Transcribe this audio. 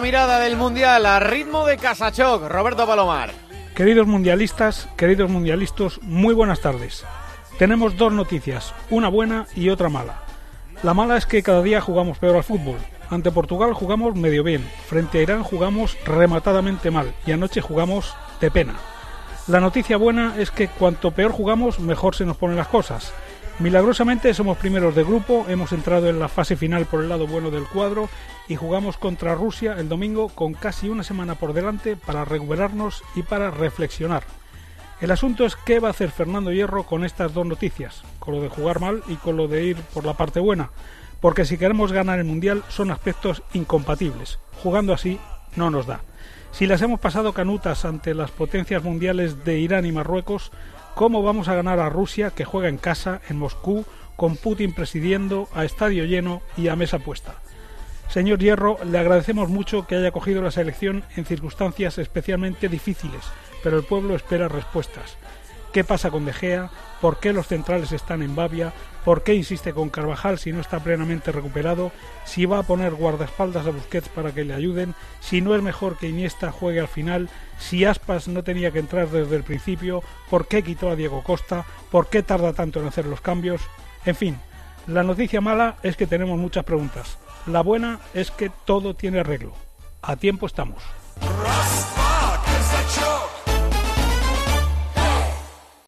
mirada del Mundial a ritmo de Casachoc. Roberto Palomar. Queridos mundialistas, queridos mundialistas, muy buenas tardes. Tenemos dos noticias, una buena y otra mala. La mala es que cada día jugamos peor al fútbol. Ante Portugal jugamos medio bien, frente a Irán jugamos rematadamente mal y anoche jugamos de pena. La noticia buena es que cuanto peor jugamos, mejor se nos ponen las cosas. Milagrosamente somos primeros de grupo, hemos entrado en la fase final por el lado bueno del cuadro y jugamos contra Rusia el domingo con casi una semana por delante para recuperarnos y para reflexionar. El asunto es qué va a hacer Fernando Hierro con estas dos noticias, con lo de jugar mal y con lo de ir por la parte buena, porque si queremos ganar el Mundial son aspectos incompatibles. Jugando así no nos da. Si las hemos pasado canutas ante las potencias mundiales de Irán y Marruecos, ¿Cómo vamos a ganar a Rusia que juega en casa, en Moscú, con Putin presidiendo, a estadio lleno y a mesa puesta? Señor Hierro, le agradecemos mucho que haya cogido la selección en circunstancias especialmente difíciles, pero el pueblo espera respuestas. ¿Qué pasa con De Gea? ¿Por qué los centrales están en Bavia? ¿Por qué insiste con Carvajal si no está plenamente recuperado? ¿Si va a poner guardaespaldas a Busquets para que le ayuden? ¿Si no es mejor que Iniesta juegue al final? ¿Si Aspas no tenía que entrar desde el principio? ¿Por qué quitó a Diego Costa? ¿Por qué tarda tanto en hacer los cambios? En fin, la noticia mala es que tenemos muchas preguntas. La buena es que todo tiene arreglo. A tiempo estamos.